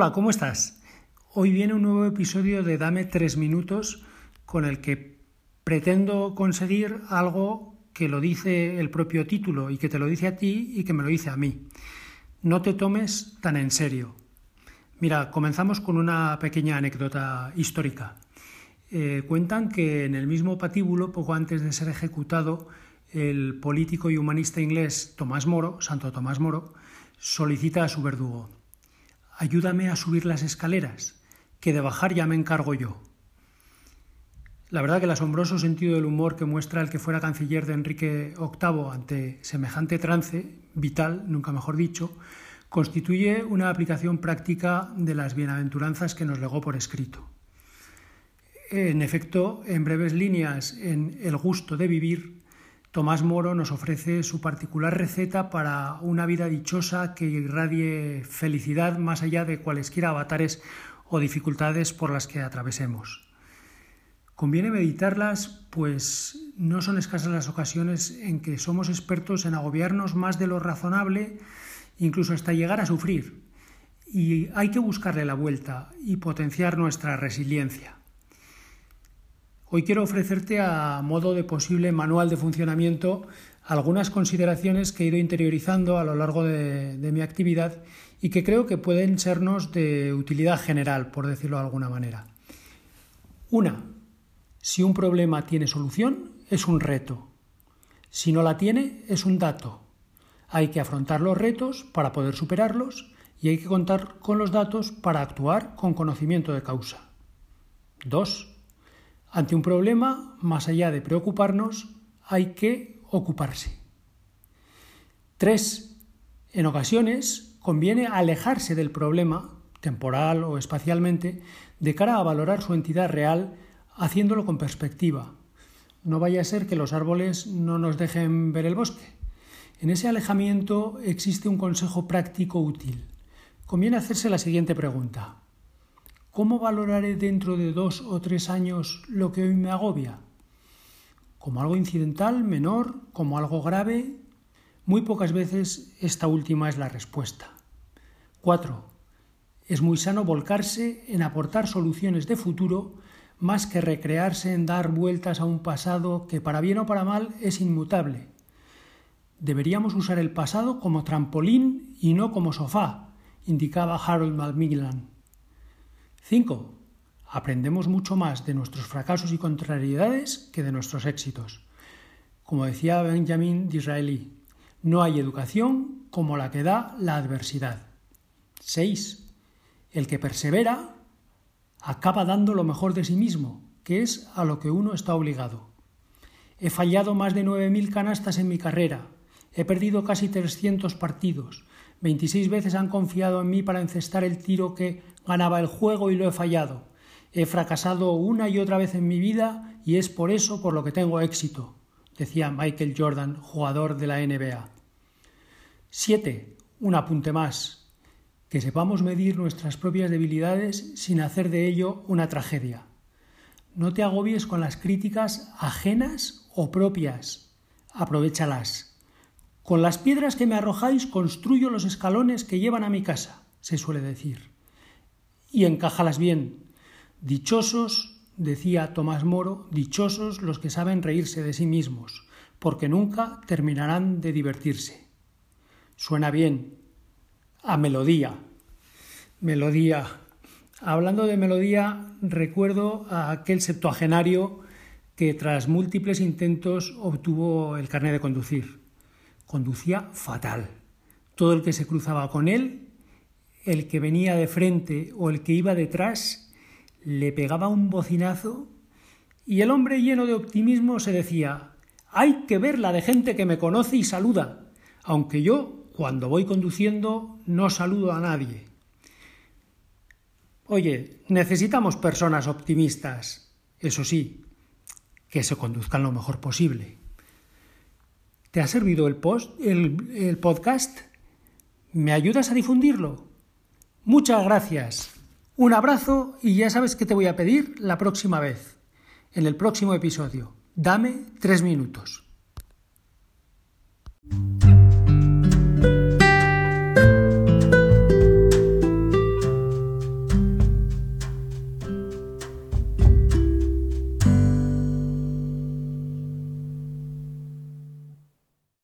Hola, ¿cómo estás? Hoy viene un nuevo episodio de Dame tres minutos con el que pretendo conseguir algo que lo dice el propio título y que te lo dice a ti y que me lo dice a mí. No te tomes tan en serio. Mira, comenzamos con una pequeña anécdota histórica. Eh, cuentan que en el mismo patíbulo, poco antes de ser ejecutado, el político y humanista inglés Tomás Moro, Santo Tomás Moro, solicita a su verdugo ayúdame a subir las escaleras, que de bajar ya me encargo yo. La verdad que el asombroso sentido del humor que muestra el que fuera canciller de Enrique VIII ante semejante trance, vital, nunca mejor dicho, constituye una aplicación práctica de las bienaventuranzas que nos legó por escrito. En efecto, en breves líneas, en El gusto de vivir, Tomás Moro nos ofrece su particular receta para una vida dichosa que irradie felicidad más allá de cualesquiera avatares o dificultades por las que atravesemos. Conviene meditarlas, pues no son escasas las ocasiones en que somos expertos en agobiarnos más de lo razonable, incluso hasta llegar a sufrir. Y hay que buscarle la vuelta y potenciar nuestra resiliencia. Hoy quiero ofrecerte a modo de posible manual de funcionamiento algunas consideraciones que he ido interiorizando a lo largo de, mi actividad y que creo que pueden sernos de utilidad general, por decirlo de alguna manera. Una, si un problema tiene solución, es un reto. Si no la tiene, es un dato. Hay que afrontar los retos para poder superarlos y hay que contar con los datos para actuar con conocimiento de causa. Dos, ante un problema, más allá de preocuparnos, hay que ocuparse. Tres, en ocasiones conviene alejarse del problema, temporal o espacialmente, de cara a valorar su entidad real, haciéndolo con perspectiva. No vaya a ser que los árboles no nos dejen ver el bosque. En ese alejamiento existe un consejo práctico útil. Conviene hacerse la siguiente pregunta. ¿Cómo valoraré dentro de dos o tres años lo que hoy me agobia? ¿Como algo incidental, menor, como algo grave? Muy pocas veces esta última es la respuesta. 4. Es muy sano volcarse en aportar soluciones de futuro más que recrearse en dar vueltas a un pasado que para bien o para mal es inmutable. Deberíamos usar el pasado como trampolín y no como sofá, indicaba Harold Macmillan. 5. Aprendemos mucho más de nuestros fracasos y contrariedades que de nuestros éxitos. Como decía Benjamin Disraeli, no hay educación como la que da la adversidad. 6. El que persevera acaba dando lo mejor de sí mismo, que es a lo que uno está obligado. He fallado más de 9.000 canastas en mi carrera, he perdido casi 300 partidos, 26 veces han confiado en mí para encestar el tiro que ganaba el juego y lo he fallado. He fracasado una y otra vez en mi vida y es por eso por lo que tengo éxito, decía Michael Jordan, jugador de la NBA. 7. Un apunte más. Que sepamos medir nuestras propias debilidades sin hacer de ello una tragedia. No te agobies con las críticas ajenas o propias. Aprovechalas. Con las piedras que me arrojáis construyo los escalones que llevan a mi casa, se suele decir y encájalas bien. Dichosos, decía Tomás Moro, dichosos los que saben reírse de sí mismos, porque nunca terminarán de divertirse. Suena bien. A melodía. Melodía. Hablando de melodía, recuerdo a aquel septuagenario que tras múltiples intentos obtuvo el carnet de conducir. Conducía fatal. Todo el que se cruzaba con él el que venía de frente o el que iba detrás le pegaba un bocinazo y el hombre lleno de optimismo se decía hay que ver la de gente que me conoce y saluda, aunque yo, cuando voy conduciendo, no saludo a nadie. Oye, necesitamos personas optimistas, eso sí, que se conduzcan lo mejor posible. ¿Te ha servido el, post, el, podcast? ¿Me ayudas a difundirlo? Muchas gracias. Un abrazo y ya sabes que te voy a pedir la próxima vez, en el próximo episodio. Dame tres minutos.